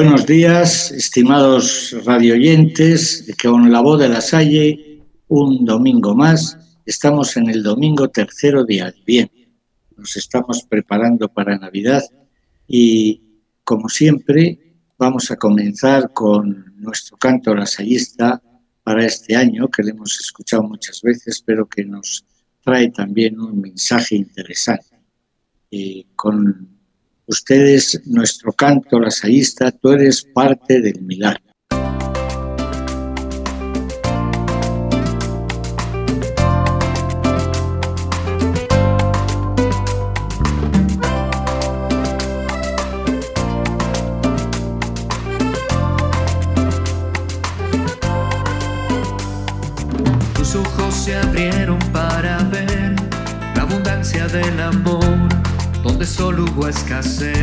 Buenos días, estimados radioyentes, que con la voz de la Salle, un domingo más, estamos en el domingo tercero de Adviento. Nos estamos preparando para Navidad y, como siempre, vamos a comenzar con nuestro canto la lasallista para este año, que le hemos escuchado muchas veces, pero que nos trae también un mensaje interesante. Eh, con ustedes, nuestro canto lasaísta, tú eres parte del milagro. escasez.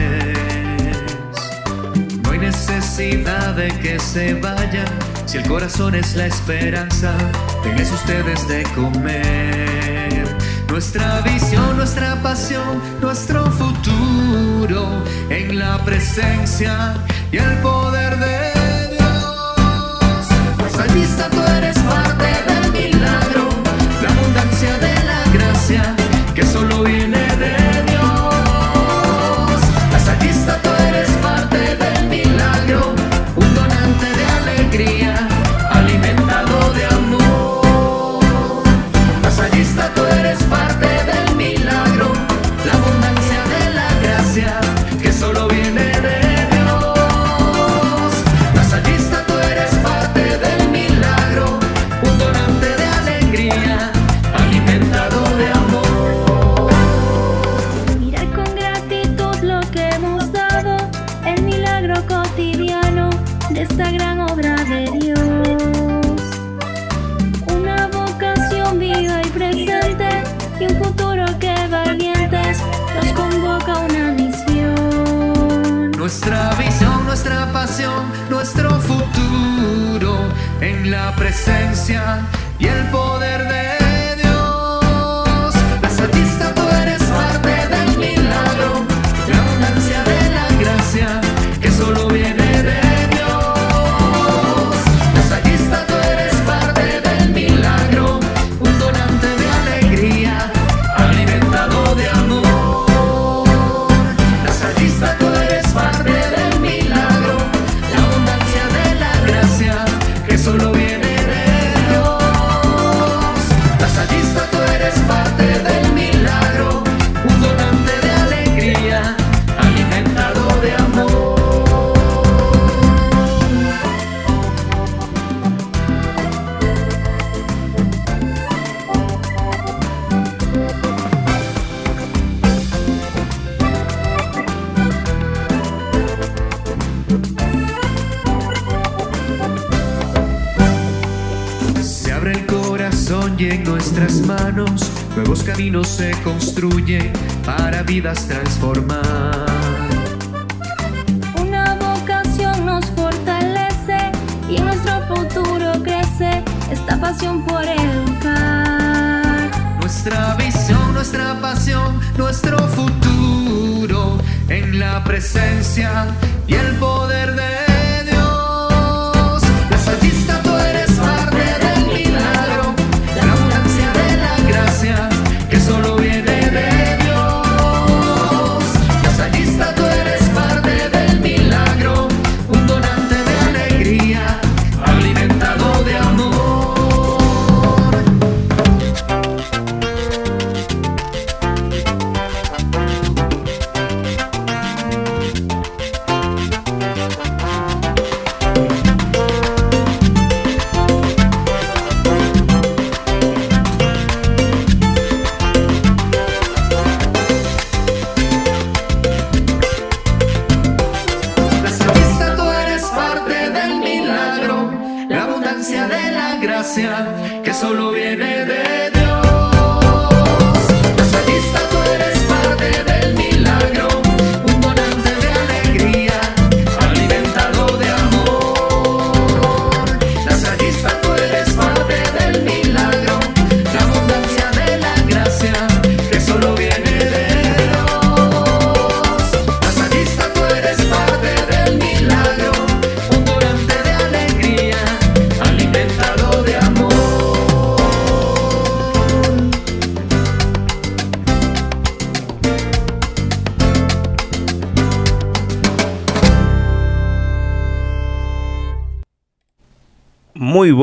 No hay necesidad de que se vayan, si el corazón es la esperanza, denles ustedes de comer. Nuestra visión, nuestra pasión, nuestro futuro en la presencia y el poder de Dios. Pues allí está, tú eres parte.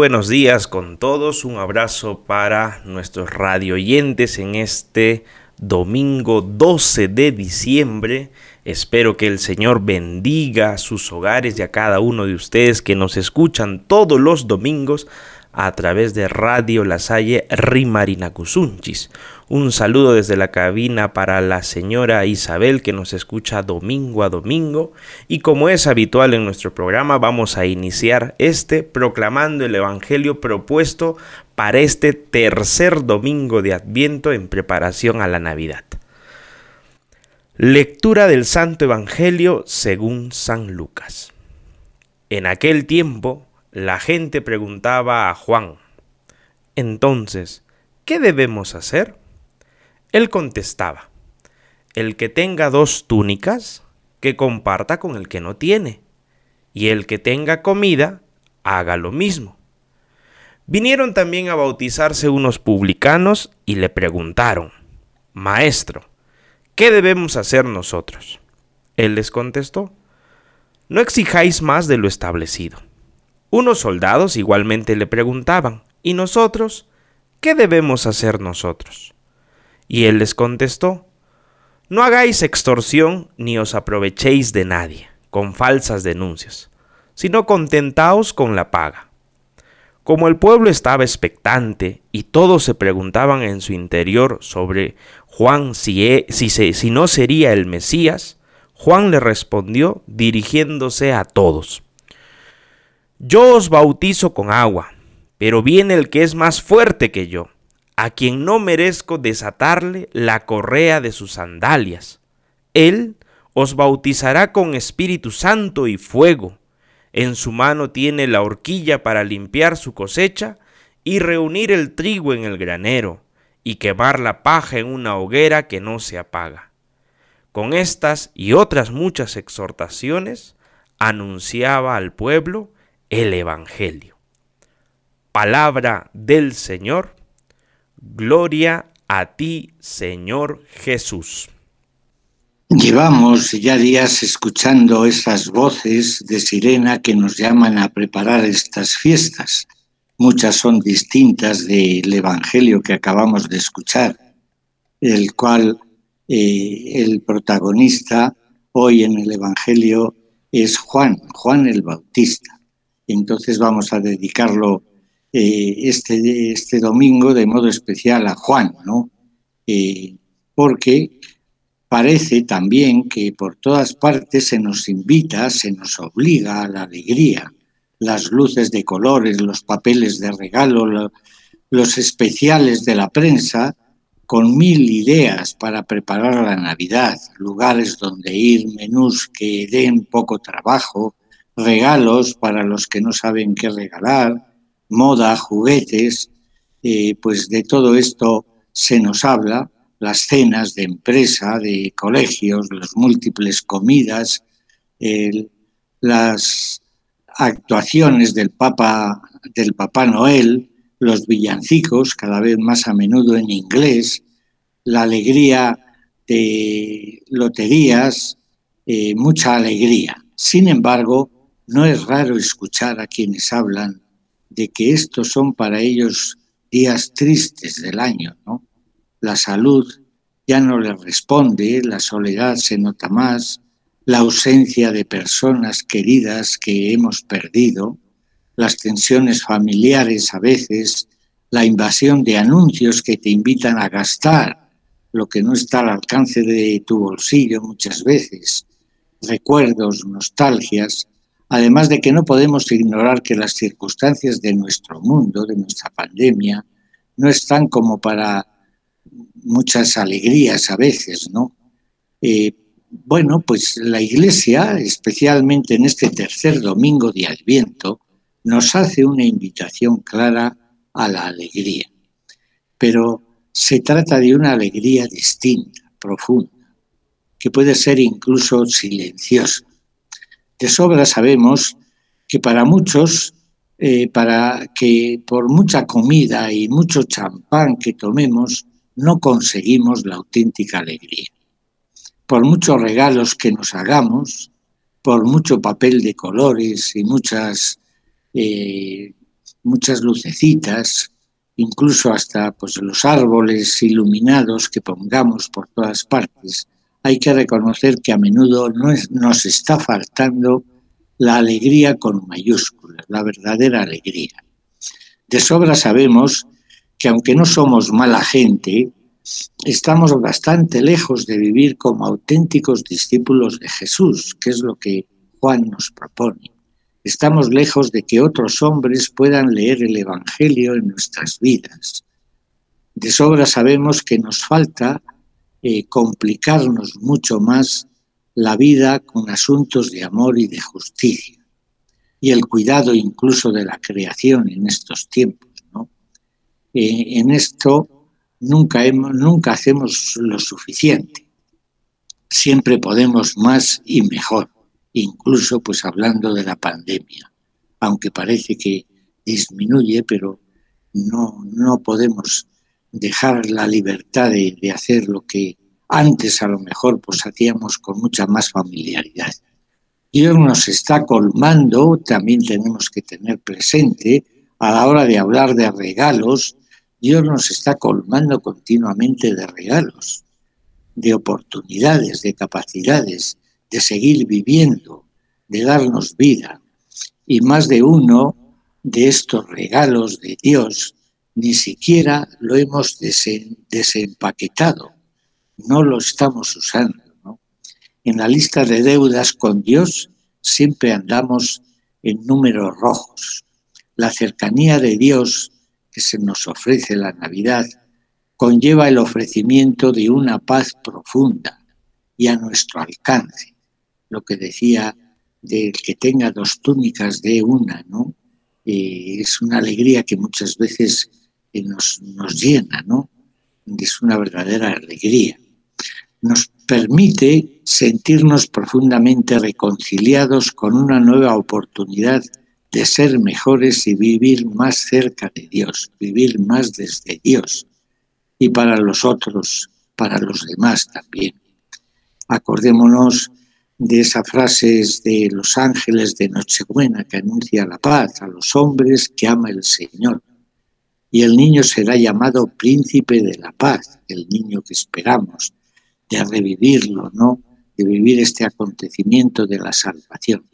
Buenos días con todos, un abrazo para nuestros radioyentes en este domingo 12 de diciembre. Espero que el Señor bendiga sus hogares y a cada uno de ustedes que nos escuchan todos los domingos a través de Radio La Salle Rimarinacusunchis. Un saludo desde la cabina para la señora Isabel que nos escucha domingo a domingo y como es habitual en nuestro programa vamos a iniciar este proclamando el Evangelio propuesto para este tercer domingo de Adviento en preparación a la Navidad. Lectura del Santo Evangelio según San Lucas. En aquel tiempo la gente preguntaba a Juan, entonces, ¿qué debemos hacer? Él contestaba, el que tenga dos túnicas, que comparta con el que no tiene, y el que tenga comida, haga lo mismo. Vinieron también a bautizarse unos publicanos y le preguntaron, Maestro, ¿qué debemos hacer nosotros? Él les contestó, No exijáis más de lo establecido. Unos soldados igualmente le preguntaban, ¿y nosotros? ¿Qué debemos hacer nosotros? Y él les contestó, No hagáis extorsión ni os aprovechéis de nadie con falsas denuncias, sino contentaos con la paga. Como el pueblo estaba expectante y todos se preguntaban en su interior sobre Juan si, e, si, si no sería el Mesías, Juan le respondió dirigiéndose a todos. Yo os bautizo con agua, pero viene el que es más fuerte que yo a quien no merezco desatarle la correa de sus sandalias. Él os bautizará con Espíritu Santo y fuego. En su mano tiene la horquilla para limpiar su cosecha y reunir el trigo en el granero y quemar la paja en una hoguera que no se apaga. Con estas y otras muchas exhortaciones anunciaba al pueblo el Evangelio. Palabra del Señor Gloria a ti, Señor Jesús. Llevamos ya días escuchando esas voces de sirena que nos llaman a preparar estas fiestas. Muchas son distintas del Evangelio que acabamos de escuchar, el cual eh, el protagonista hoy en el Evangelio es Juan, Juan el Bautista. Entonces vamos a dedicarlo eh, este, este domingo de modo especial a Juan, ¿no? Eh, porque parece también que por todas partes se nos invita, se nos obliga a la alegría, las luces de colores, los papeles de regalo, los especiales de la prensa, con mil ideas para preparar la Navidad, lugares donde ir, menús que den poco trabajo, regalos para los que no saben qué regalar, moda, juguetes, eh, pues de todo esto se nos habla, las cenas de empresa, de colegios, las múltiples comidas, las actuaciones del Papa, del Papá Noel, los villancicos, cada vez más a menudo en inglés, la alegría de loterías, eh, mucha alegría. Sin embargo, no es raro escuchar a quienes hablan de que estos son para ellos días tristes del año, ¿no? La salud ya no les responde, la soledad se nota más, la ausencia de personas queridas que hemos perdido, las tensiones familiares a veces, la invasión de anuncios que te invitan a gastar lo que no está al alcance de tu bolsillo muchas veces, recuerdos, nostalgias, Además de que no podemos ignorar que las circunstancias de nuestro mundo, de nuestra pandemia, no están como para muchas alegrías a veces, ¿no? Eh, bueno, pues la Iglesia, especialmente en este tercer domingo de Adviento, nos hace una invitación clara a la alegría. Pero se trata de una alegría distinta, profunda, que puede ser incluso silenciosa de sobra sabemos que para muchos, eh, para que por mucha comida y mucho champán que tomemos, no conseguimos la auténtica alegría. Por muchos regalos que nos hagamos, por mucho papel de colores y muchas eh, muchas lucecitas, incluso hasta pues, los árboles iluminados que pongamos por todas partes, hay que reconocer que a menudo nos está faltando la alegría con mayúsculas, la verdadera alegría. De sobra sabemos que aunque no somos mala gente, estamos bastante lejos de vivir como auténticos discípulos de Jesús, que es lo que Juan nos propone. Estamos lejos de que otros hombres puedan leer el Evangelio en nuestras vidas. De sobra sabemos que nos falta eh, complicarnos mucho más la vida con asuntos de amor y de justicia y el cuidado incluso de la creación en estos tiempos. Eh, en esto nunca, hemos, nunca hacemos lo suficiente. Siempre podemos más y mejor incluso pues hablando de la pandemia, aunque parece que disminuye, pero no, no podemos dejar la libertad de, hacer lo que antes a lo mejor pues hacíamos con mucha más familiaridad. Dios nos está colmando, también tenemos que tener presente a la hora de hablar de regalos, Dios nos está colmando continuamente de regalos, de oportunidades, de capacidades, de seguir viviendo, de darnos vida. Y más de uno de estos regalos de Dios ni siquiera lo hemos desempaquetado, no lo estamos usando. En la lista de deudas con Dios siempre andamos en números rojos. La cercanía de Dios que se nos ofrece la Navidad conlleva el ofrecimiento de una paz profunda y a nuestro alcance lo que decía del que tenga dos túnicas de una, ¿no? es una alegría que muchas veces eh, nos, nos llena, ¿no? Es una verdadera alegría. Nos permite sentirnos profundamente reconciliados con una nueva oportunidad de ser mejores y vivir más cerca de Dios, vivir más desde Dios y para los otros, para los demás también. Acordémonos de esas frases de los ángeles de Nochebuena que anuncia la paz a los hombres que ama el Señor. Y el niño será llamado príncipe de la paz, el niño que esperamos, de revivirlo, ¿no? De vivir este acontecimiento de la salvación.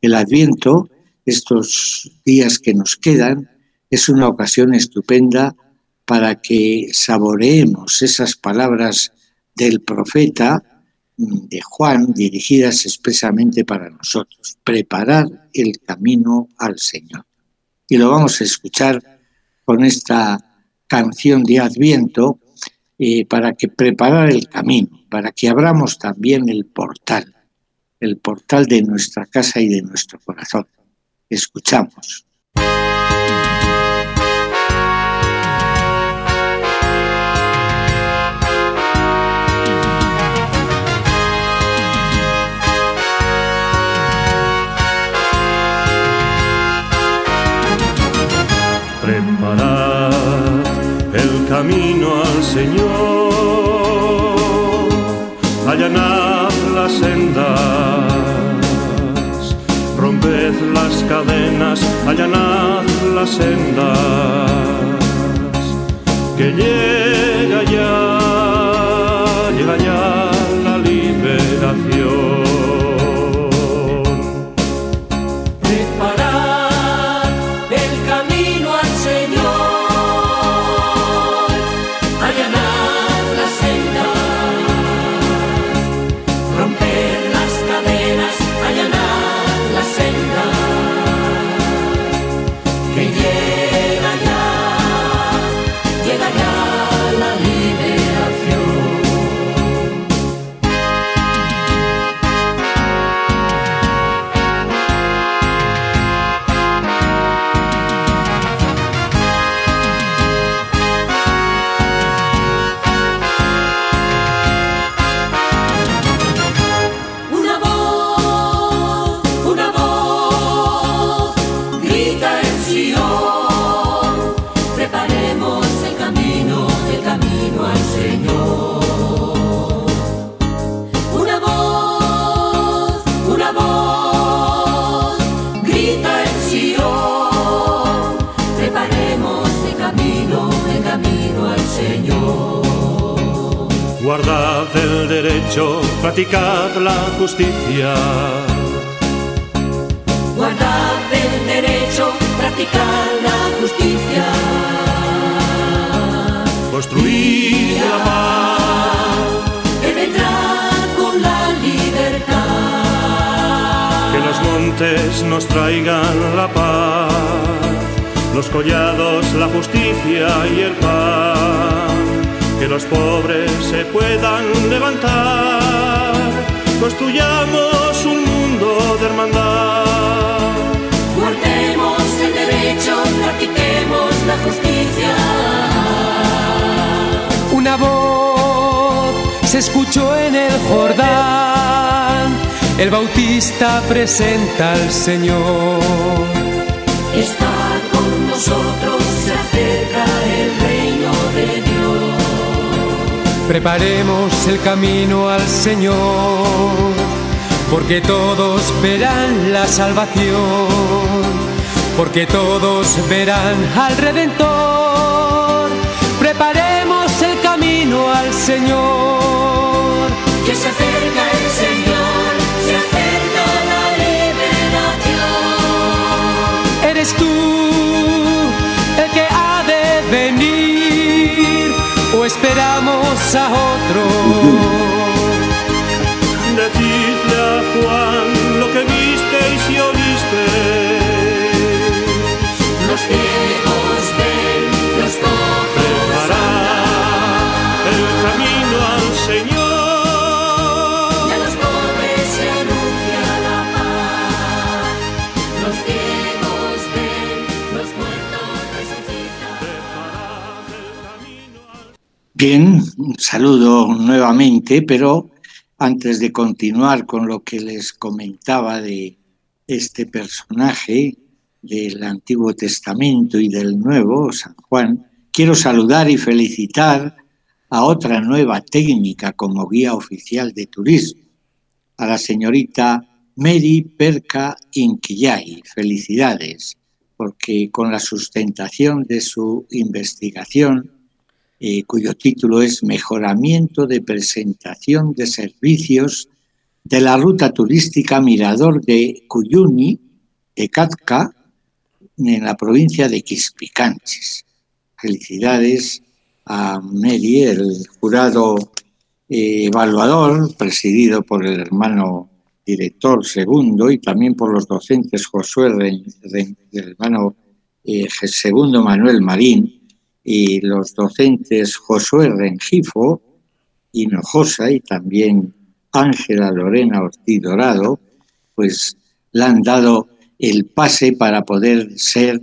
El Adviento, estos días que nos quedan, es una ocasión estupenda para que saboreemos esas palabras del profeta de Juan dirigidas expresamente para nosotros, preparar el camino al Señor. Y lo vamos a escuchar con esta canción de Adviento eh, para que preparar el camino, para que abramos también el portal, el portal de nuestra casa y de nuestro corazón. Escuchamos. Camino al Señor, allanad las sendas, romped las cadenas, allanad las sendas, que llega ya, llega ya la liberación. El derecho, practicad la justicia. Guardad el derecho, practicad la justicia. Construid la paz, Que vendrá con la libertad. que los montes nos traigan la paz, los collados la justicia y el pan, que los pobres se puedan levantar, construyamos un mundo de hermandad. Guardemos el derecho, practiquemos la justicia. Una voz se escuchó en el Jordán. El Bautista presenta al Señor. Está con nosotros, Preparemos el camino al Señor, porque todos verán la salvación, porque todos verán al Redentor. Preparemos el camino al Señor. Esperamos a otro? Decidle a Juan lo que visteis y oísteis. Bien, saludo nuevamente, pero antes de continuar con lo que les comentaba de este personaje del Antiguo Testamento y del Nuevo, San Juan, quiero saludar y felicitar a otra nueva técnica como guía oficial de turismo, a la señorita Mary Perca Inquillay. Felicidades, porque con la sustentación de su investigación, eh, cuyo título es Mejoramiento de presentación de servicios de la ruta turística Mirador de Cuyuni, de Catka, en la provincia de Quispicanchis. Felicidades a Mary, el jurado eh, evaluador, presidido por el hermano director segundo y también por los docentes Josué Ren- el hermano eh, segundo Manuel Marín y los docentes Josué Rengifo, Hinojosa y también Ángela Lorena Ortiz Dorado, pues le han dado el pase para poder ser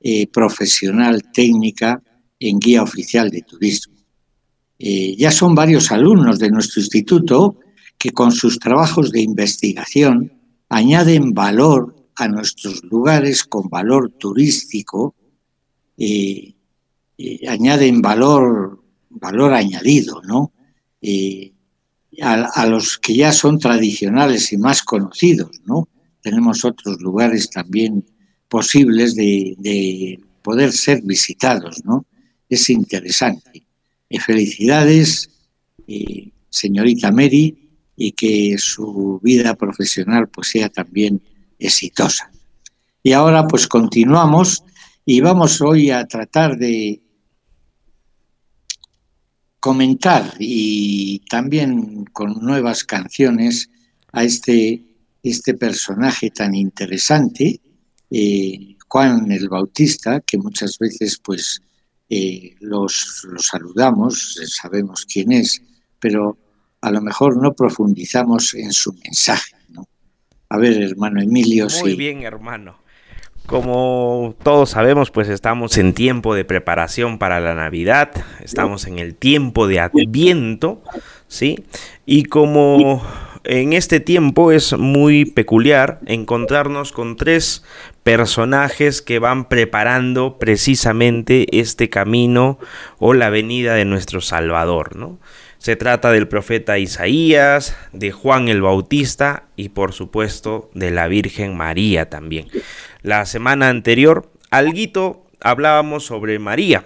eh, profesional técnica en guía oficial de turismo. Eh, ya son varios alumnos de nuestro instituto que con sus trabajos de investigación añaden valor a nuestros lugares con valor turístico, eh, eh, añaden valor, valor añadido, ¿no? Eh, a, los que ya son tradicionales y más conocidos, ¿no? Tenemos otros lugares también posibles de, de poder ser visitados, ¿no? Es interesante. Eh, felicidades, eh, señorita Mary, y que su vida profesional pues sea también exitosa. Y ahora pues continuamos y vamos hoy a tratar de comentar y también con nuevas canciones a este, este personaje tan interesante, eh, Juan el Bautista, que muchas veces pues eh, los, los saludamos, sabemos quién es, pero a lo mejor no profundizamos en su mensaje. ¿no? A ver, hermano Emilio, Muy sí. bien, hermano. Como todos sabemos, pues estamos en tiempo de preparación para la Navidad, estamos en el tiempo de Adviento, ¿sí? Y como en este tiempo es muy peculiar encontrarnos con tres personajes que van preparando precisamente este camino o la venida de nuestro Salvador, ¿no? Se trata del profeta Isaías, de Juan el Bautista y por supuesto de la Virgen María también. La semana anterior, alguito hablábamos sobre María,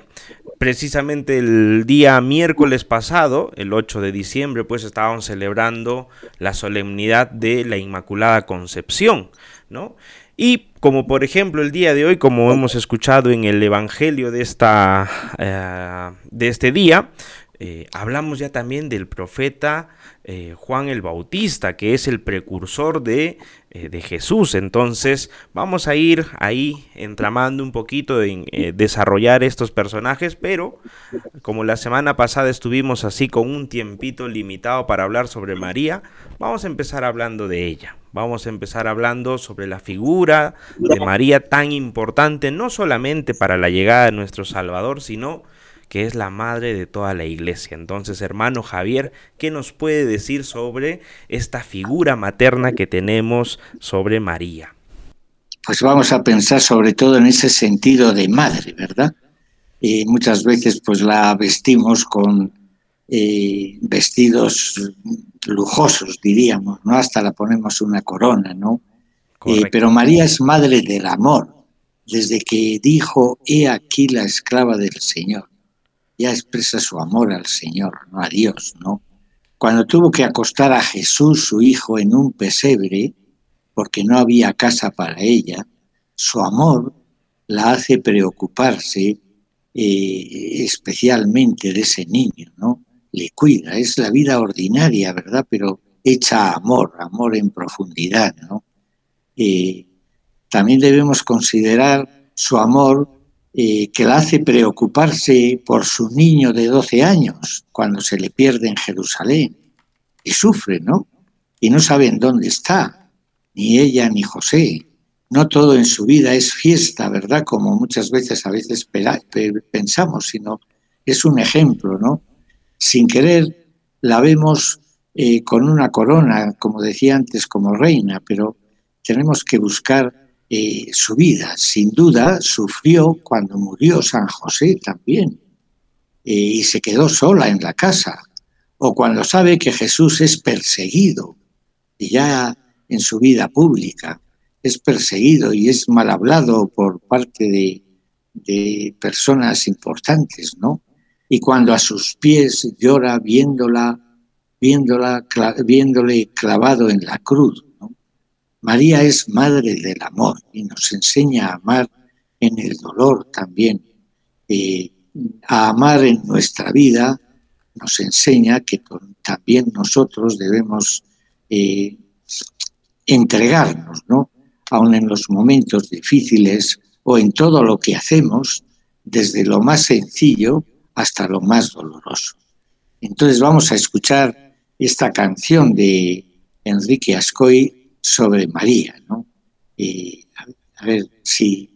precisamente el día miércoles pasado, el 8 de diciembre, pues estábamos celebrando la solemnidad de la Inmaculada Concepción, ¿no? Y como por ejemplo el día de hoy, como hemos escuchado en el Evangelio de, esta, eh, de este día, eh, hablamos ya también del profeta eh, Juan el Bautista, que es el precursor de, eh, de, Jesús. Entonces vamos a ir ahí entramando un poquito en desarrollar estos personajes, pero como la semana pasada estuvimos así con un tiempito limitado para hablar sobre María, vamos a empezar hablando de ella. Vamos a empezar hablando sobre la figura de María tan importante, no solamente para la llegada de nuestro Salvador, sino que es la madre de toda la iglesia. Entonces, hermano Javier, ¿qué nos puede decir sobre esta figura materna que tenemos sobre María? Pues vamos a pensar sobre todo en ese sentido de madre, ¿verdad? Y muchas veces pues la vestimos con eh, vestidos lujosos, diríamos, ¿no? Hasta la ponemos una corona, ¿no? Eh, pero María es madre del amor, desde que dijo, he aquí la esclava del Señor ya expresa su amor al Señor, no a Dios, ¿no? Cuando tuvo que acostar a Jesús, su hijo, en un pesebre, porque no había casa para ella, su amor la hace preocuparse eh, especialmente de ese niño, ¿no? Le cuida, es la vida ordinaria, ¿verdad? Pero hecha amor, amor en profundidad, ¿no? Eh, también debemos considerar su amor que la hace preocuparse por su niño de 12 años cuando se le pierde en Jerusalén. Y sufre, ¿no? Y no saben dónde está, ni ella ni José. No todo en su vida es fiesta, ¿verdad? Como muchas veces a veces pensamos, sino es un ejemplo, ¿no? Sin querer la vemos eh, con una corona, como decía antes, como reina, pero tenemos que buscar eh, su vida. Sin duda sufrió cuando murió San José también eh, y se quedó sola en la casa. O cuando sabe que Jesús es perseguido y ya en su vida pública es perseguido y es mal hablado por parte de, de personas importantes, ¿no? Y cuando a sus pies llora viéndola, viéndola, viéndole clavado en la cruz, María es madre del amor y nos enseña a amar en el dolor también. Eh, a amar en nuestra vida nos enseña que también nosotros debemos eh, entregarnos, ¿no? Aun en los momentos difíciles o en todo lo que hacemos, desde lo más sencillo hasta lo más doloroso. Entonces vamos a escuchar esta canción de Enrique Ascoy, sobre María. ¿no? a ver si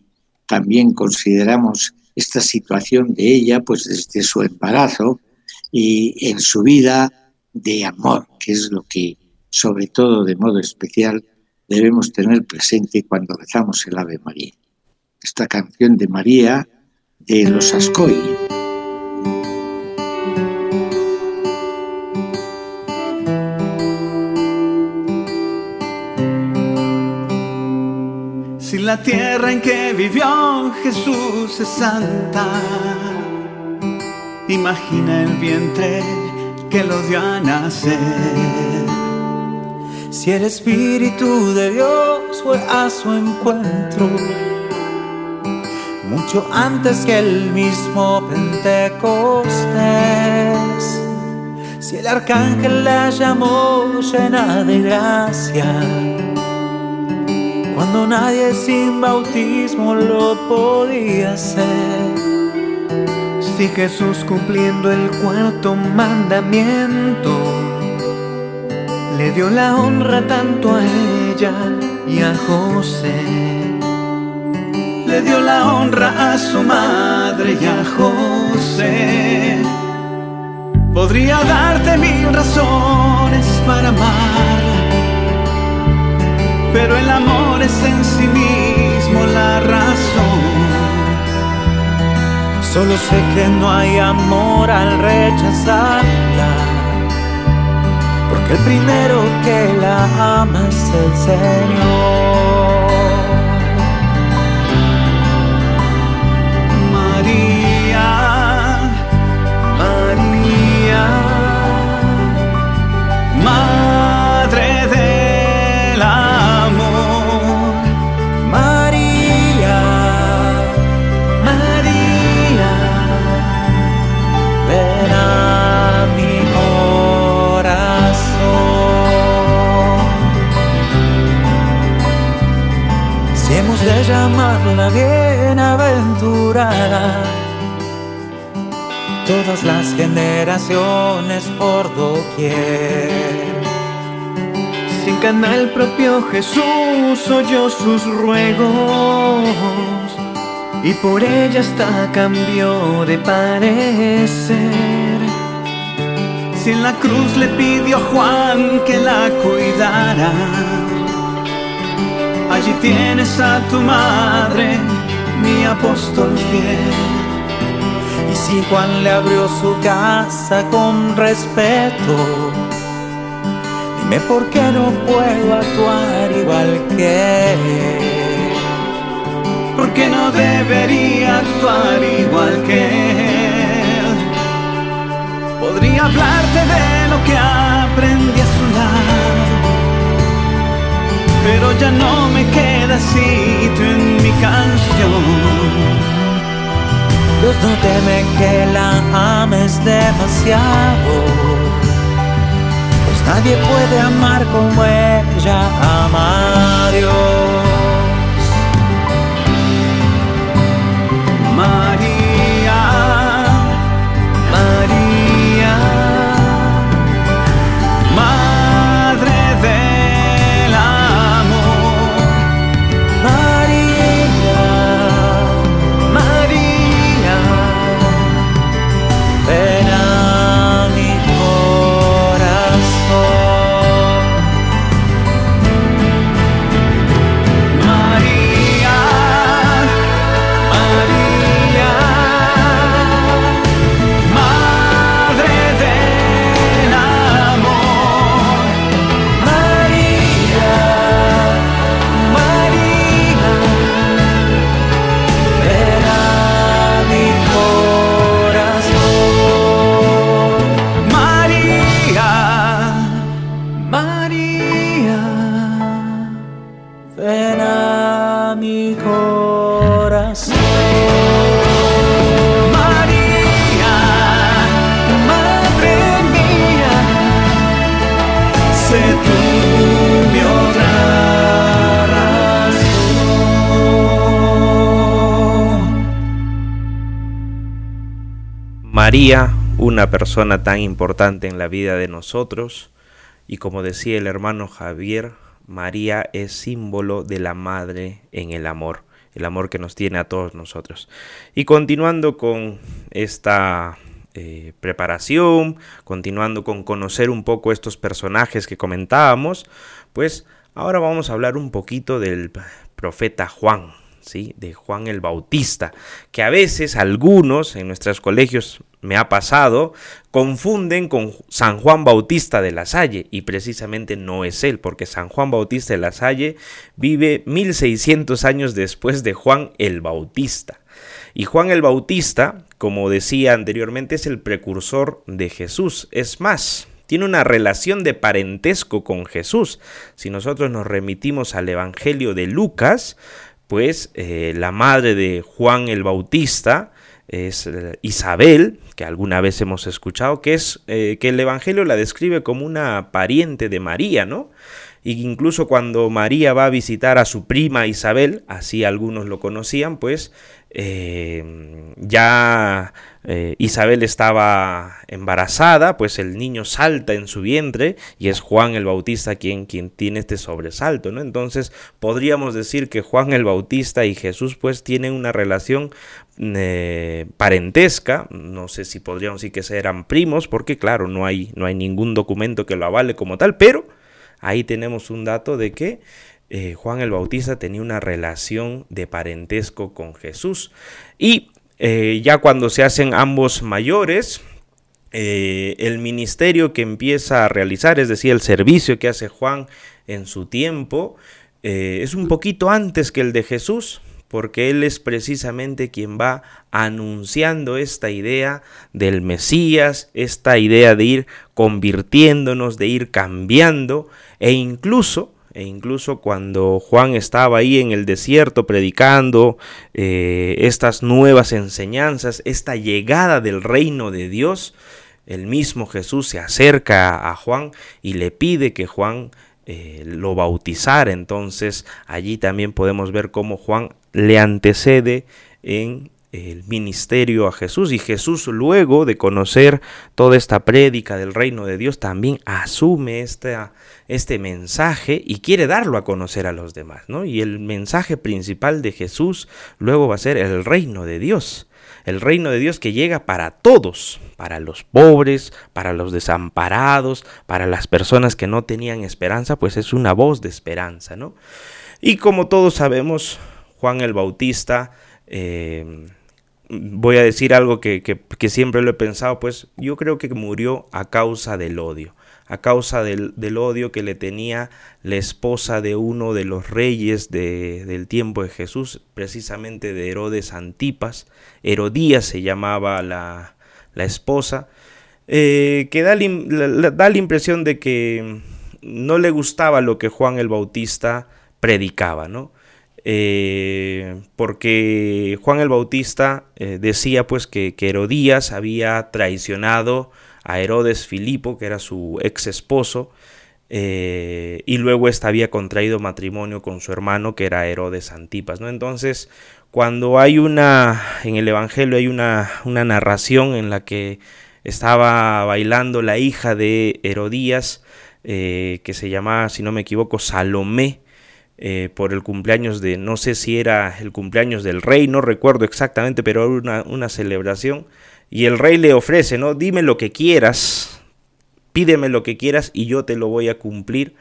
también consideramos esta situación de ella, pues desde su embarazo y en su vida de amor, que es lo que sobre todo de modo especial debemos tener presente cuando rezamos el Ave María. Esta canción de María de los Ascoy. La tierra en que vivió Jesús es santa. Imagina el vientre que lo dio a nacer. Si el Espíritu de Dios fue a su encuentro, mucho antes que el mismo Pentecostés. Si el arcángel la llamó llena de gracia cuando nadie sin bautismo lo podía hacer. Si Jesús cumpliendo el cuarto mandamiento le dio la honra tanto a ella y a José. Le dio la honra a su madre y a José. Podría darte mil razones para amar pero el amor es en sí mismo la razón. Solo sé que no hay amor al rechazarla, porque el primero que la ama es el Señor. María, llamarla bienaventurada. Todas las generaciones por doquier. Sin cana el propio Jesús oyó sus ruegos y por ella hasta cambió de parecer. Si en la cruz le pidió a Juan que la cuidara, allí tienes a tu madre, mi apóstol fiel. Y si Juan le abrió su casa con respeto, dime por qué no puedo actuar igual que él. porque no debería actuar igual que él. Podría hablarte de lo que aprendí a su lado, pero ya no me queda sitio en mi canción. Dios no teme que la ames demasiado, pues nadie puede amar como ella ama a Dios. María, una persona tan importante en la vida de nosotros, y como decía el hermano Javier, María es símbolo de la madre en el amor, el amor que nos tiene a todos nosotros. Y continuando con esta eh, preparación, continuando con conocer un poco estos personajes que comentábamos, pues ahora vamos a hablar un poquito del profeta Juan. ¿Sí? de Juan el Bautista, que a veces algunos en nuestros colegios me ha pasado, confunden con San Juan Bautista de la Salle, y precisamente no es él, porque San Juan Bautista de la Salle vive 1600 años después de Juan el Bautista. Y Juan el Bautista, como decía anteriormente, es el precursor de Jesús. Es más, tiene una relación de parentesco con Jesús. Si nosotros nos remitimos al Evangelio de Lucas, pues eh, la madre de Juan el Bautista es eh, Isabel, que alguna vez hemos escuchado, que es eh, que el Evangelio la describe como una pariente de María, ¿no? Y incluso cuando María va a visitar a su prima Isabel, así algunos lo conocían, pues ya eh, Isabel estaba embarazada, pues el niño salta en su vientre y es Juan el Bautista quien, tiene este sobresalto, ¿no? Entonces podríamos decir que Juan el Bautista y Jesús pues tienen una relación eh, parentesca, no sé si podríamos decir que eran primos, porque claro, no hay, no hay ningún documento que lo avale como tal, pero ahí tenemos un dato de que eh, Juan el Bautista tenía una relación de parentesco con Jesús. Y eh, ya cuando se hacen ambos mayores, eh, el ministerio que empieza a realizar, es decir, el servicio que hace Juan en su tiempo, eh, es un poquito antes que el de Jesús, porque él es precisamente quien va anunciando esta idea del Mesías, esta idea de ir convirtiéndonos, de ir cambiando, e incluso e incluso cuando Juan estaba ahí en el desierto predicando eh, estas nuevas enseñanzas, esta llegada del reino de Dios, el mismo Jesús se acerca a Juan y le pide que Juan eh, lo bautizara. Entonces allí también podemos ver cómo Juan le antecede en el ministerio a Jesús y Jesús luego de conocer toda esta prédica del reino de Dios también asume este mensaje y quiere darlo a conocer a los demás, ¿no? Y el mensaje principal de Jesús luego va a ser el reino de Dios, el reino de Dios que llega para todos, para los pobres, para los desamparados, para las personas que no tenían esperanza, pues es una voz de esperanza, ¿no? Y como todos sabemos, Juan el Bautista eh, voy a decir algo que, que, siempre lo he pensado, pues yo creo que murió a causa del odio, a causa del, del odio que le tenía la esposa de uno de los reyes de, del tiempo de Jesús, precisamente de Herodes Antipas, Herodías se llamaba la, la esposa, eh, que da la, da la impresión de que no le gustaba lo que Juan el Bautista predicaba, ¿no? Eh, porque Juan el Bautista eh, decía pues que, Herodías había traicionado a Herodes Filipo, que era su ex esposo, eh, y luego éste había contraído matrimonio con su hermano, que era Herodes Antipas. ¿no? Entonces, cuando hay una, en el Evangelio hay una, una narración en la que estaba bailando la hija de Herodías, que se llamaba, si no me equivoco, Salomé, eh, por el cumpleaños de, no sé si era el cumpleaños del rey, no recuerdo exactamente, pero una, una celebración. Y el rey le ofrece, ¿no? Dime lo que quieras, pídeme lo que quieras y yo te lo voy a cumplir.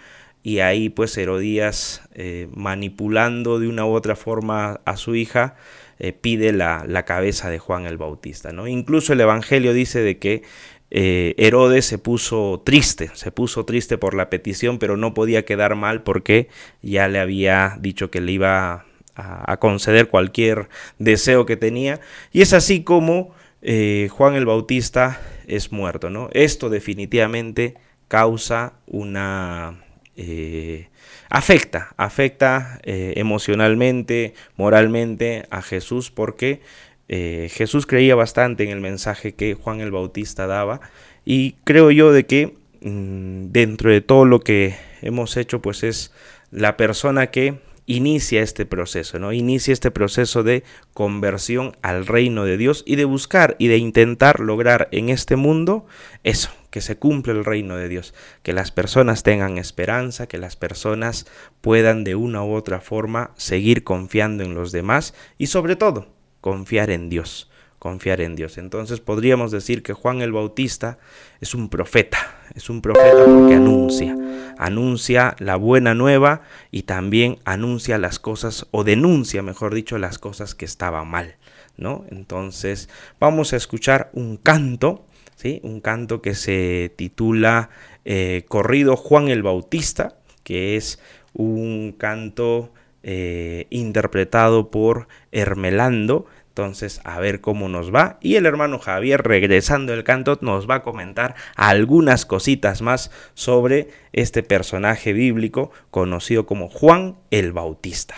Y ahí pues Herodías, eh, manipulando de una u otra forma a su hija, eh, pide la, la, cabeza de Juan el Bautista. ¿no? Incluso el Evangelio dice de que eh, Herodes se puso triste, se puso triste por la petición, pero no podía quedar mal porque ya le había dicho que le iba a, conceder cualquier deseo que tenía. Y es así como eh, Juan el Bautista es muerto. ¿no? Esto definitivamente causa una... Eh, afecta, afecta emocionalmente, moralmente a Jesús porque eh, Jesús creía bastante en el mensaje que Juan el Bautista daba y creo yo de que mm, dentro de todo lo que hemos hecho pues es la persona que inicia este proceso, ¿no? Inicia este proceso de conversión al reino de Dios y de buscar y de intentar lograr en este mundo eso, que se cumpla el reino de Dios, que las personas tengan esperanza, que las personas puedan de una u otra forma seguir confiando en los demás y sobre todo confiar en Dios, confiar en Dios. Entonces podríamos decir que Juan el Bautista es un profeta, es un profeta porque anuncia, anuncia la buena nueva y también anuncia las cosas o denuncia, mejor dicho, las cosas que estaban mal, ¿no? Entonces vamos a escuchar un canto, ¿sí? Un canto que se titula eh, Corrido Juan el Bautista, que es un canto eh, interpretado por Hermelando. Entonces, a ver cómo nos va. Y el hermano Javier, regresando el canto, nos va a comentar algunas cositas más sobre este personaje bíblico conocido como Juan el Bautista.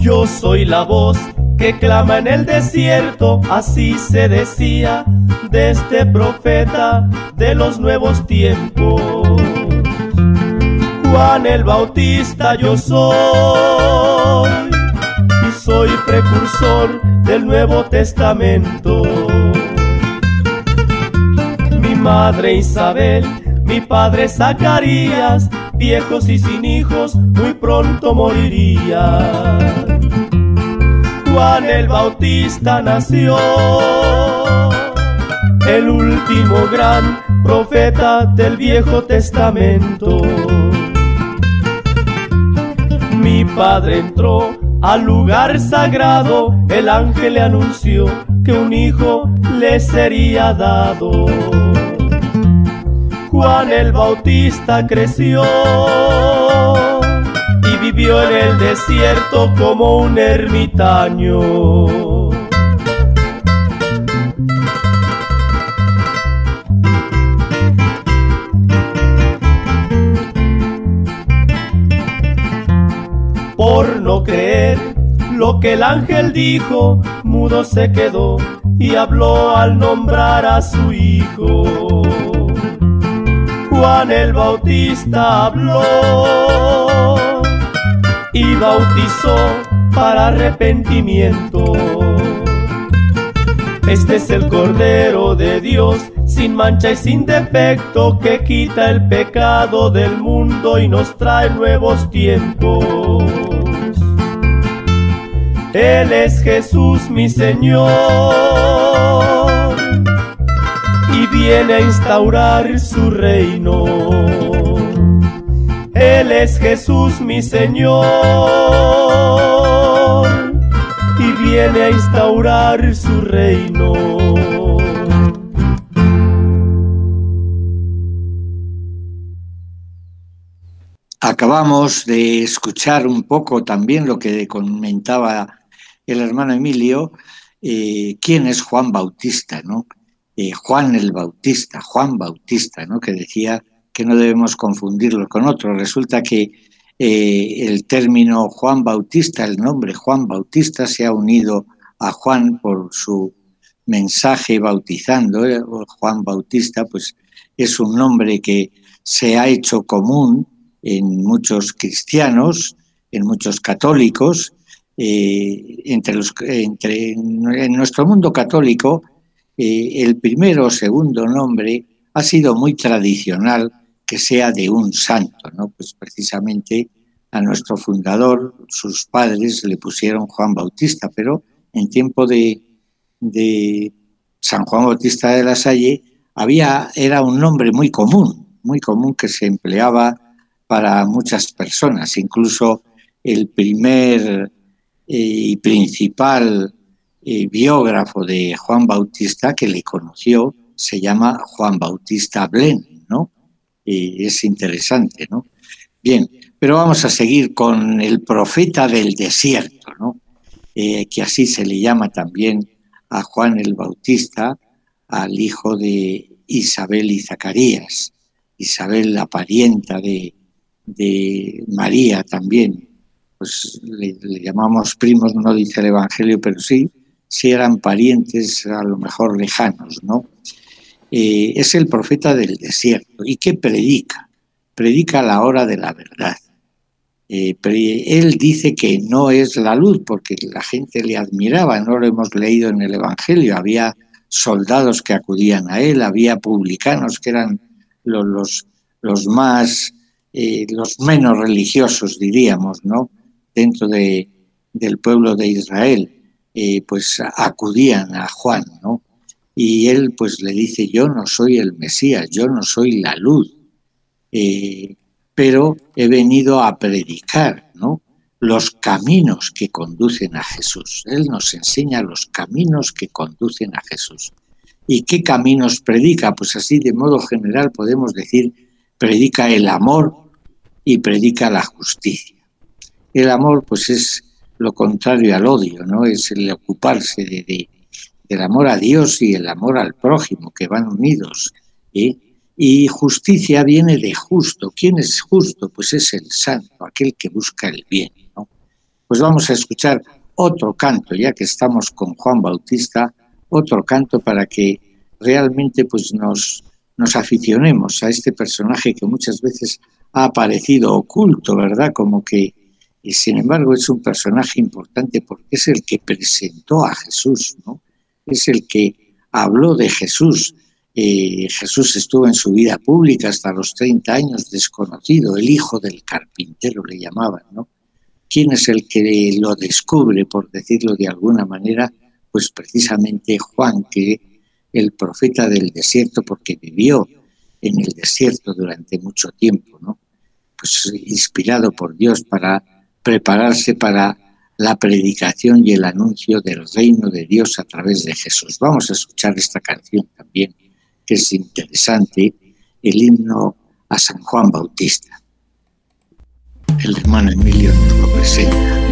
Yo soy la voz que clama en el desierto, así se decía de este profeta de los nuevos tiempos. Juan el Bautista yo soy y soy precursor del Nuevo Testamento. Mi madre Isabel, mi padre Zacarías, viejos y sin hijos, muy pronto morirían Juan el Bautista nació, el último gran profeta del Viejo Testamento. Mi padre entró al lugar sagrado, el ángel le anunció que un hijo le sería dado. Juan el Bautista creció vivió en el desierto como un ermitaño. Por no creer lo que el ángel dijo, mudo se quedó y habló al nombrar a su hijo. Juan el Bautista habló y bautizó para arrepentimiento. Este es el Cordero de Dios, sin mancha y sin defecto, que quita el pecado del mundo y nos trae nuevos tiempos. Él es Jesús mi Señor y viene a instaurar su reino. Él es Jesús mi Señor y viene a instaurar su reino. Acabamos de escuchar un poco también lo que comentaba el hermano Emilio, eh, quién es Juan Bautista, ¿no? Eh, Juan el Bautista, Juan Bautista, ¿no? Que decía que no debemos confundirlo con otro. Resulta que eh, el término Juan Bautista, el nombre Juan Bautista, se ha unido a Juan por su mensaje bautizando. ¿eh? Juan Bautista, pues es un nombre que se ha hecho común en muchos cristianos, en muchos católicos, eh, entre los, entre, en nuestro mundo católico, el primero o segundo nombre ha sido muy tradicional que sea de un santo, ¿no? Pues precisamente a nuestro fundador, sus padres le pusieron Juan Bautista, pero en tiempo de, de San Juan Bautista de la Salle había, era un nombre muy común, muy común que se empleaba para muchas personas. Incluso el primer y principal eh, biógrafo de Juan Bautista que le conoció se llama Juan Bautista Blen, ¿no? Es interesante, ¿no? Bien, pero vamos a seguir con el profeta del desierto, ¿no? Eh, que así se le llama también a Juan el Bautista, al hijo de Isabel y Zacarías. Isabel, la parienta de, de María también, pues le, le, llamamos primos, no dice el Evangelio, pero sí, si eran parientes a lo mejor lejanos, ¿no? Eh, es el profeta del desierto. ¿Y qué predica? Predica la hora de la verdad. Eh, él dice que no es la luz porque la gente le admiraba, no lo hemos leído en el Evangelio, había soldados que acudían a él, había publicanos que eran los, los, más, eh, los menos religiosos, diríamos, ¿no? dentro de, del pueblo de Israel, pues acudían a Juan, ¿no? Y él pues le dice, yo no soy el Mesías, yo no soy la luz, eh, pero he venido a predicar, ¿no? Los caminos que conducen a Jesús. Él nos enseña los caminos que conducen a Jesús. ¿Y qué caminos predica? Pues así de modo general podemos decir, predica el amor y predica la justicia. El amor, pues es lo contrario al odio, ¿no? Es el ocuparse de, de, del amor a Dios y el amor al prójimo, que van unidos. ¿eh? Y justicia viene de justo. ¿Quién es justo? Pues es el santo, aquel que busca el bien. Pues vamos a escuchar otro canto, ya que estamos con Juan Bautista, otro canto para que realmente pues nos, nos aficionemos a este personaje que muchas veces ha aparecido oculto, ¿verdad? Como que y sin embargo es un personaje importante porque es el que presentó a Jesús, ¿no? Es el que habló de Jesús. Eh, Jesús estuvo en su vida pública hasta los 30 años desconocido, el hijo del carpintero le llamaban, ¿no? ¿Quién es el que lo descubre, por decirlo de alguna manera? Pues precisamente Juan, que el profeta del desierto, porque vivió en el desierto durante mucho tiempo, ¿no? Pues inspirado por Dios para prepararse para la predicación y el anuncio del reino de Dios a través de Jesús. Vamos a escuchar esta canción también, que es interesante, el himno a San Juan Bautista. El hermano Emilio nos lo presenta.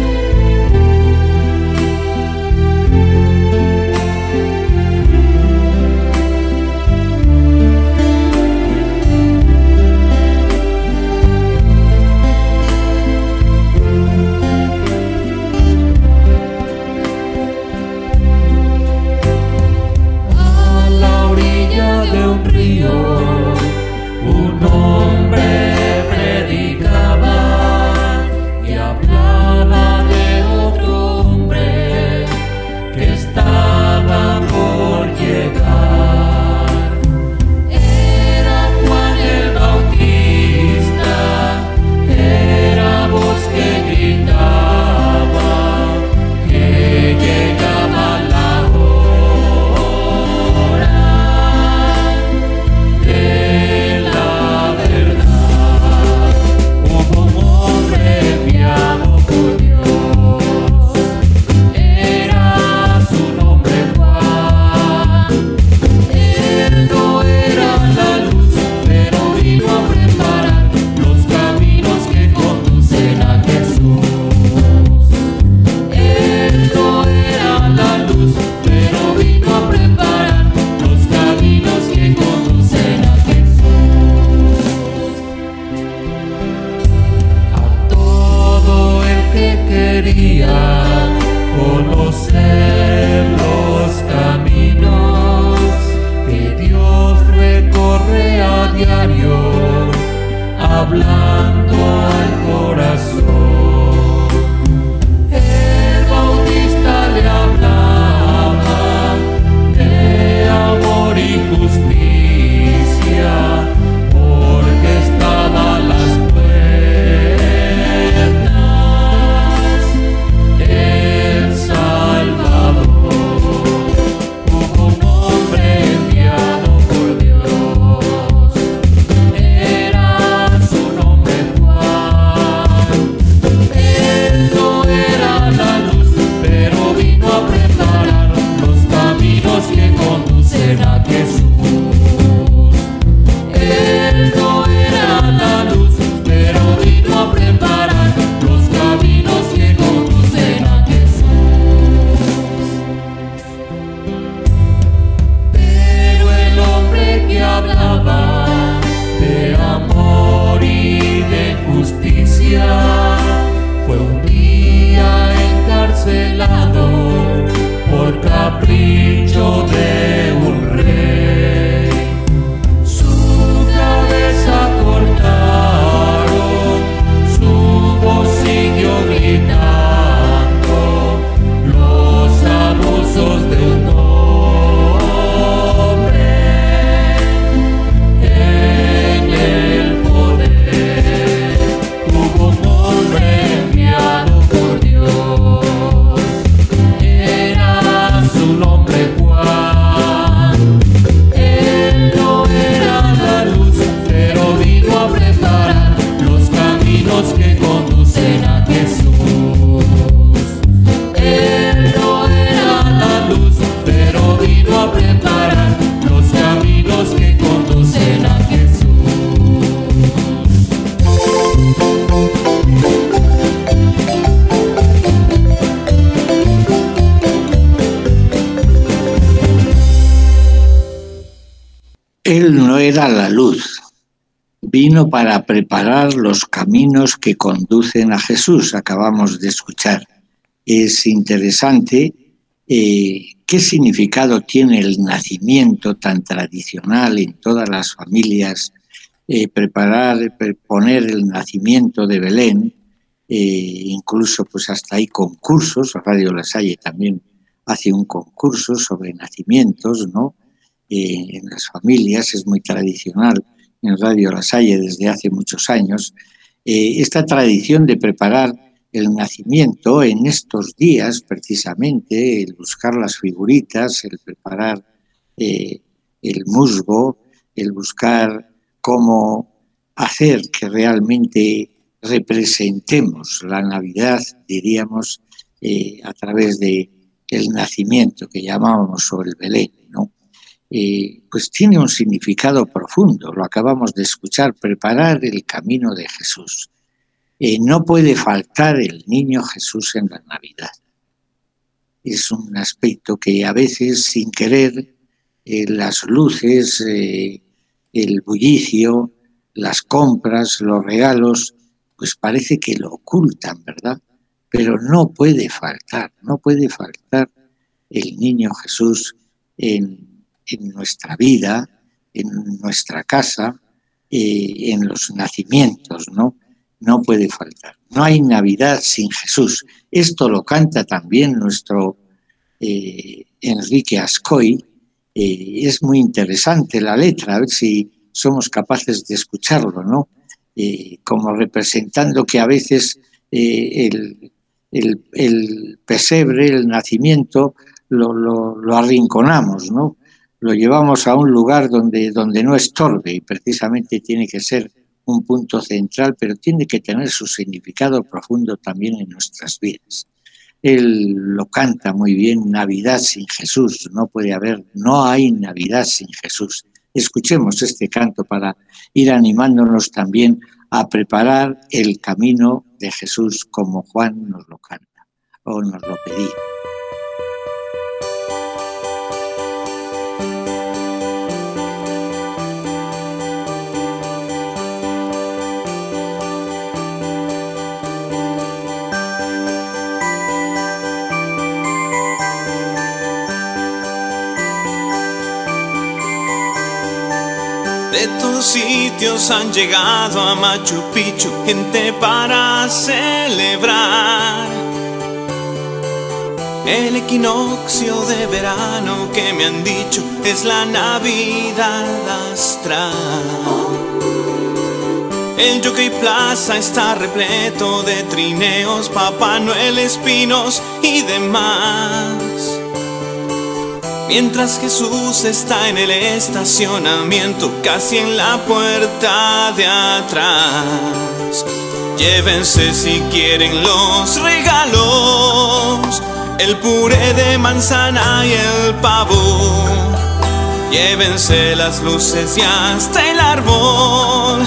Era la luz, vino para preparar los caminos que conducen a Jesús, acabamos de escuchar. Es interesante eh, qué significado tiene el nacimiento tan tradicional en todas las familias, eh, preparar, pre- poner el nacimiento de Belén, eh, incluso pues hasta hay concursos, Radio La Salle también hace un concurso sobre nacimientos, ¿no? Eh, en las familias, es muy tradicional en Radio La Salle desde hace muchos años, eh, esta tradición de preparar el nacimiento en estos días, precisamente, el buscar las figuritas, el preparar eh, el musgo, el buscar cómo hacer que realmente representemos la Navidad, diríamos, a través de nacimiento que llamábamos o el Belén. Pues tiene un significado profundo, lo acabamos de escuchar, preparar el camino de Jesús. Eh, no puede faltar el niño Jesús en la Navidad. Es un aspecto que a veces, sin querer, eh, las luces, eh, el bullicio, las compras, los regalos, pues parece que lo ocultan, ¿verdad? Pero no puede faltar, no puede faltar el niño Jesús en, en nuestra vida, en nuestra casa, eh, en los nacimientos, ¿no? No puede faltar. No hay Navidad sin Jesús. Esto lo canta también nuestro eh, Enrique Ascoy. Eh, es muy interesante la letra, a ver si somos capaces de escucharlo, ¿no? Eh, como representando que a veces el, pesebre, el nacimiento, lo arrinconamos, ¿no? Lo llevamos a un lugar donde, donde no estorbe y precisamente tiene que ser un punto central, pero tiene que tener su significado profundo también en nuestras vidas. Él lo canta muy bien, Navidad sin Jesús, no puede haber, no hay Navidad sin Jesús. Escuchemos este canto para ir animándonos también a preparar el camino de Jesús como Juan nos lo canta o nos lo pedía. Todos sitios han llegado a Machu Picchu gente para celebrar el equinoccio de verano que me han dicho es la Navidad astral. El Jockey Plaza está repleto de trineos, Papá Noel, espinos y demás. Mientras Jesús está en el estacionamiento, casi en la puerta de atrás. Llévense si quieren los regalos, el puré de manzana y el pavo. Llévense las luces y hasta el árbol.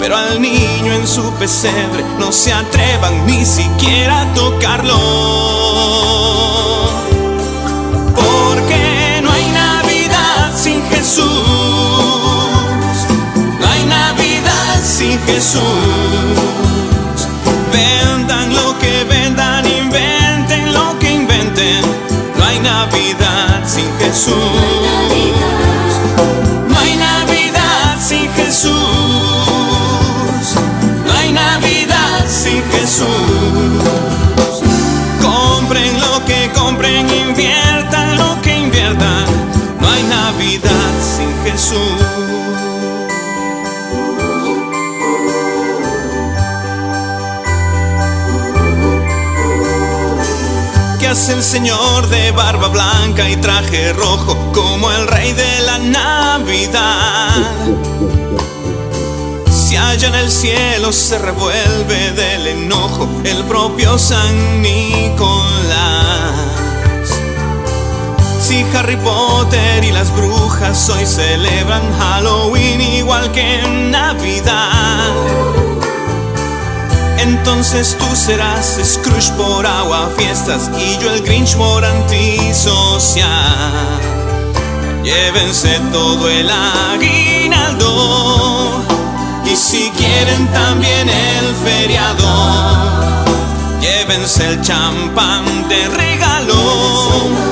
Pero al niño en su pesebre no se atrevan ni siquiera a tocarlo. Jesús. No hay Navidad sin Jesús. Vendan lo que vendan, inventen lo que inventen. No hay Navidad sin Jesús. No hay Navidad sin Jesús. No hay Navidad sin Jesús. Jesús. ¿Qué hace el Señor de barba blanca y traje rojo como el rey de la Navidad? Si allá en el cielo se revuelve del enojo el propio San Nicolás. Si Harry Potter y las brujas hoy celebran Halloween igual que en Navidad. Entonces tú serás Scrooge por agua fiestas y yo el Grinch por antisocial. Llévense todo el aguinaldo y si quieren también el feriado. Llévense el champán de regalo.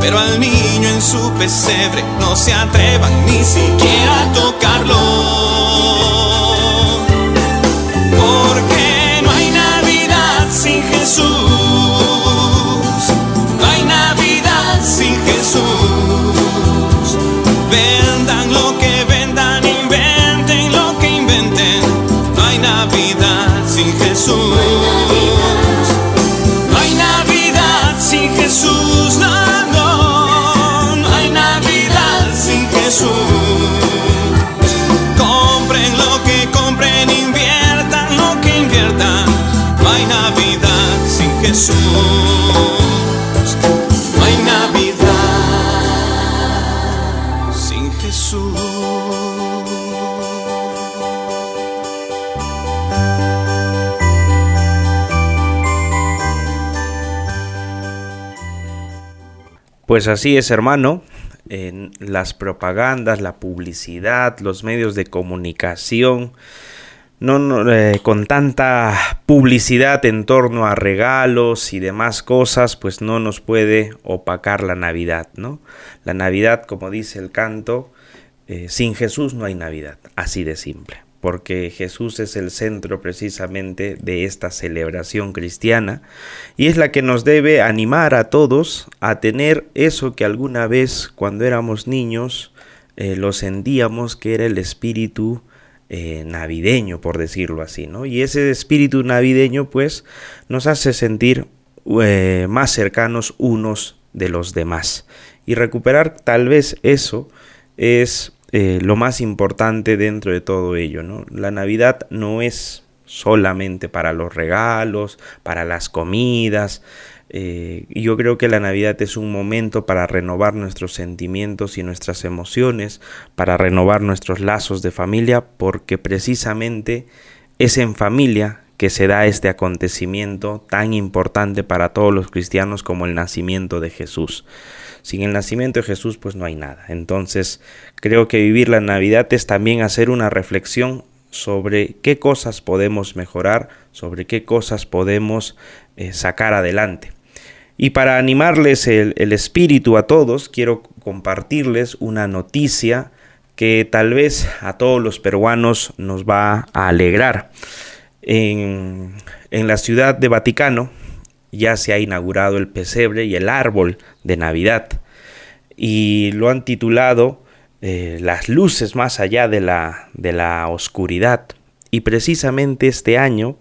Pero al niño en su pesebre no se atrevan ni siquiera a tocarlo. Porque no hay Navidad sin Jesús. No hay Navidad sin Jesús. Vendan lo que vendan, inventen lo que inventen. No hay Navidad sin Jesús. No hay Navidad sin Jesús. Pues así es, hermano. En las propagandas, la publicidad, los medios de comunicación, no, eh, con tanta publicidad en torno a regalos y demás cosas, pues no nos puede opacar la Navidad, ¿no? La Navidad, como dice el canto, eh, sin Jesús no hay Navidad, así de simple, porque Jesús es el centro precisamente de esta celebración cristiana y es la que nos debe animar a todos a tener eso que alguna vez cuando éramos niños eh, lo sentíamos que era el espíritu eh, navideño, por decirlo así, ¿no? Y ese espíritu navideño, pues, nos hace sentir eh, más cercanos unos de los demás. Y recuperar tal vez eso es eh, lo más importante dentro de todo ello, ¿no? La Navidad no es solamente para los regalos, para las comidas. Eh, yo creo que la Navidad es un momento para renovar nuestros sentimientos y nuestras emociones, para renovar nuestros lazos de familia, porque precisamente es en familia que se da este acontecimiento tan importante para todos los cristianos como el nacimiento de Jesús. Sin el nacimiento de Jesús pues no hay nada. Entonces creo que vivir la Navidad es también hacer una reflexión sobre qué cosas podemos mejorar, sobre qué cosas podemos eh, sacar adelante. Y para animarles el, espíritu a todos, quiero compartirles una noticia que tal vez a todos los peruanos nos va a alegrar. En, en la ciudad de Vaticano ya se ha inaugurado el pesebre y el árbol de Navidad y lo han titulado eh, Las luces más allá de la, de la oscuridad. Y precisamente este año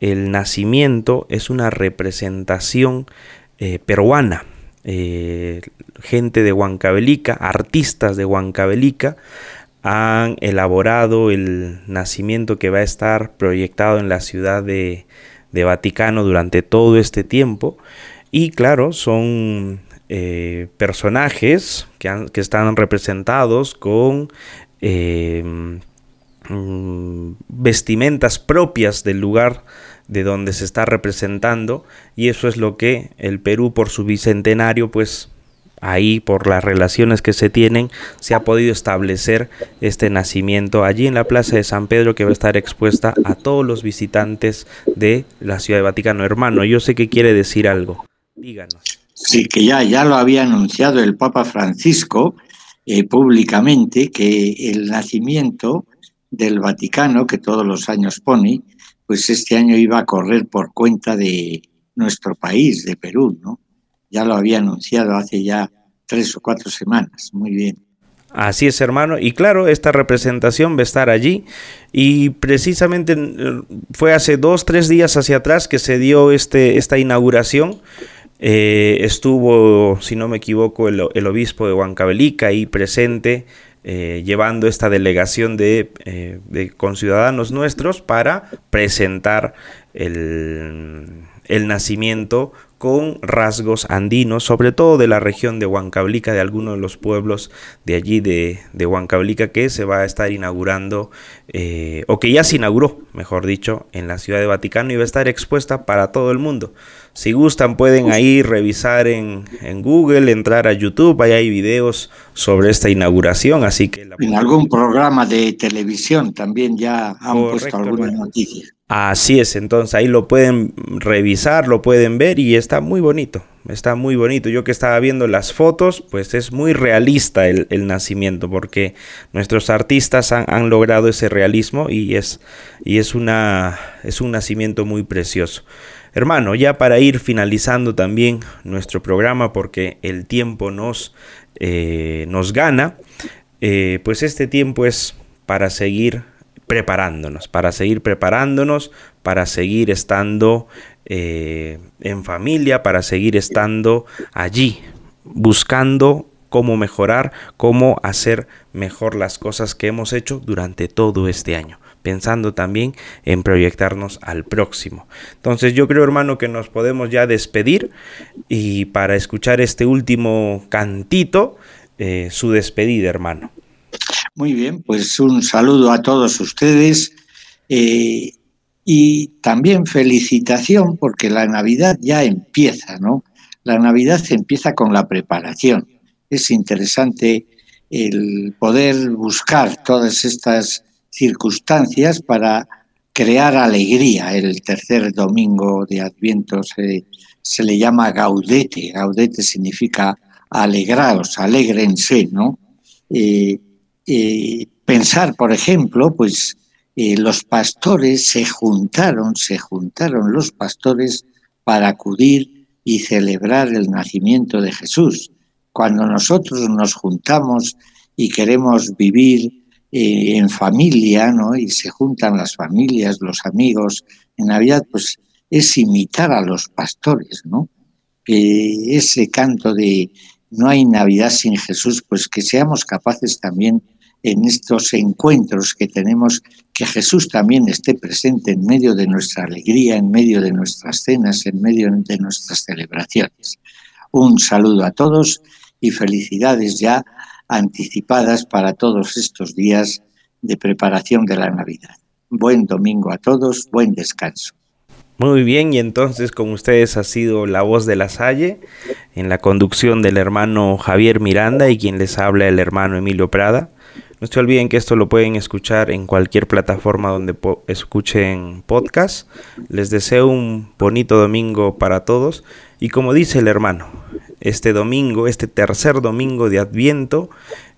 el nacimiento es una representación eh, peruana. Eh, gente de Huancavelica, artistas de Huancavelica, han elaborado el nacimiento que va a estar proyectado en la ciudad de, Vaticano durante todo este tiempo. Y claro, son eh, personajes que, están representados con mm, vestimentas propias del lugar de donde se está representando y eso es lo que el Perú por su bicentenario pues ahí por las relaciones que se tienen se ha podido establecer este nacimiento allí en la Plaza de San Pedro que va a estar expuesta a todos los visitantes de la Ciudad de Vaticano. Hermano, yo sé que quiere decir algo. Díganos. Sí, que ya, ya lo había anunciado el Papa Francisco eh, públicamente, que el nacimiento del Vaticano, que todos los años pone, pues este año iba a correr por cuenta de nuestro país, de Perú, ¿no? Ya lo había anunciado hace ya tres o cuatro semanas. Muy bien. Así es, hermano. Y claro, esta representación va a estar allí. Y precisamente eh, fue hace dos, tres días hacia atrás que se dio este, esta inauguración. Eh, estuvo, si no me equivoco, el, el obispo de Huancavelica ahí presente, eh, llevando esta delegación de, eh, de conciudadanos nuestros para presentar el, el nacimiento con rasgos andinos, sobre todo de la región de Huancavelica, de algunos de los pueblos de allí de, de Huancavelica, que se va a estar inaugurando, eh, o que ya se inauguró, mejor dicho, en la ciudad de Vaticano y va a estar expuesta para todo el mundo. Si gustan pueden ahí revisar en, en Google, entrar a YouTube, ahí hay videos sobre esta inauguración, así que... La... En algún programa de televisión también ya han Correcto, puesto alguna hermano. noticia. Así es, entonces ahí lo pueden revisar, lo pueden ver y está muy bonito, está muy bonito. Yo que estaba viendo las fotos, pues es muy realista el, el nacimiento porque nuestros artistas han, han, logrado ese realismo y es, y es, una, es un nacimiento muy precioso. Hermano, ya para ir finalizando también nuestro programa porque el tiempo nos, eh, nos gana, eh, pues este tiempo es para seguir preparándonos, para seguir preparándonos, para seguir estando eh, en familia, para seguir estando allí, buscando cómo mejorar, cómo hacer mejor las cosas que hemos hecho durante todo este año, pensando también en proyectarnos al próximo. Entonces yo creo, hermano, que nos podemos ya despedir y para escuchar este último cantito, eh, su despedida, hermano. Muy bien, pues un saludo a todos ustedes eh, y también felicitación porque la Navidad ya empieza, ¿no? La Navidad empieza con la preparación. Es interesante el poder buscar todas estas circunstancias para crear alegría. El tercer domingo de Adviento se, le llama gaudete. Gaudete significa alegraos, alegrense, ¿no? Eh, eh, pensar, por ejemplo, pues eh, los pastores se juntaron, se juntaron los pastores para acudir y celebrar el nacimiento de Jesús. Cuando nosotros nos juntamos y queremos vivir eh, en familia, ¿no? Y se juntan las familias, los amigos en Navidad, pues es imitar a los pastores, ¿no? Eh, ese canto de no hay Navidad sin Jesús, pues que seamos capaces también en estos encuentros que tenemos, que Jesús también esté presente en medio de nuestra alegría, en medio de nuestras cenas, en medio de nuestras celebraciones. Un saludo a todos y felicidades ya anticipadas para todos estos días de preparación de la Navidad. Buen domingo a todos, buen descanso. Muy bien, y entonces con ustedes ha sido la voz de la Salle en la conducción del hermano Javier Miranda y quien les habla el hermano Emilio Prada. No se olviden que esto lo pueden escuchar en cualquier plataforma donde escuchen podcast. Les deseo un bonito domingo para todos y como dice el hermano, este domingo, este tercer domingo de Adviento,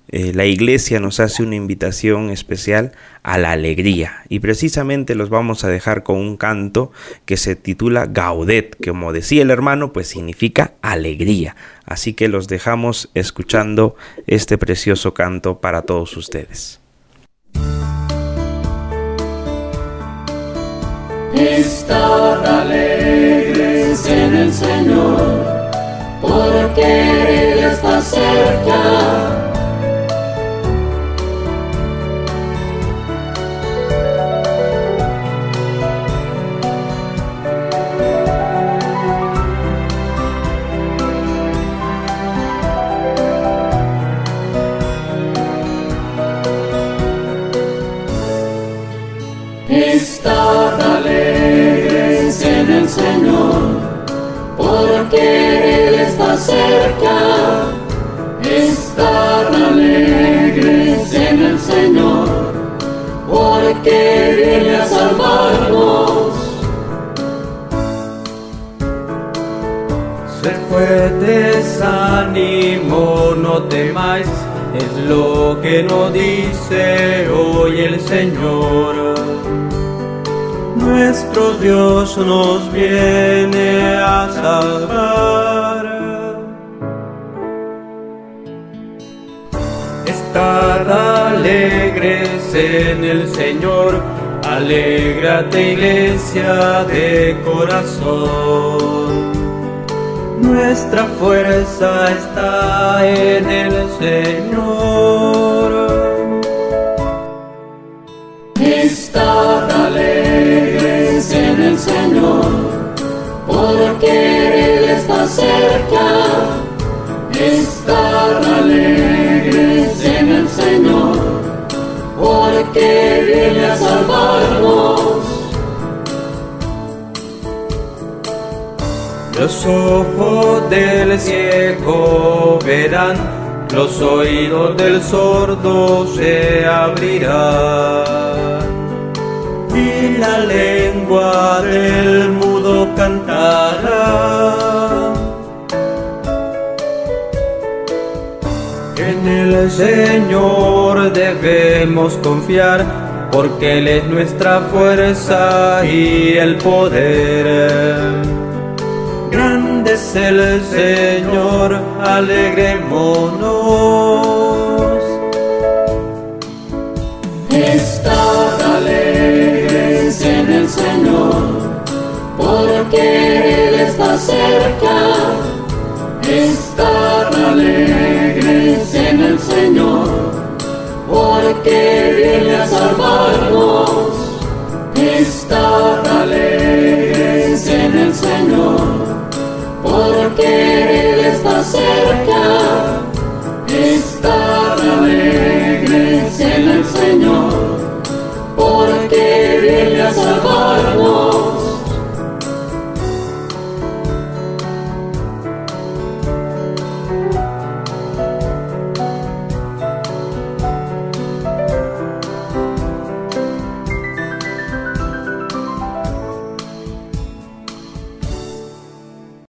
eh, la iglesia nos hace una invitación especial a la alegría y precisamente los vamos a dejar con un canto que se titula Gaudet, que como decía el hermano, pues significa alegría. Así que los dejamos escuchando este precioso canto para todos ustedes. Estad alegres en el Señor, porque Él está cerca. Estad alegres en el Señor, porque cerca. Estad alegres en el Señor, porque viene a salvarnos. Sé fuerte ánimo, no temáis, es lo que nos dice hoy el Señor. Nuestro Dios nos viene a salvar. Estad alegres en el Señor, alégrate iglesia de corazón. Nuestra fuerza está en el Señor. Porque viene a salvarnos. Los ojos del ciego verán, los oídos del sordo se abrirán. Y la lengua del mudo cantará. En el Señor debemos confiar, porque Él es nuestra fuerza y el poder. Grande es el Señor, alegrémonos. Estad alegres en el Señor, porque Él está cerca. Estad alegres en el Señor, porque viene a salvarnos. Estad alegres en el Señor, porque Él está cerca.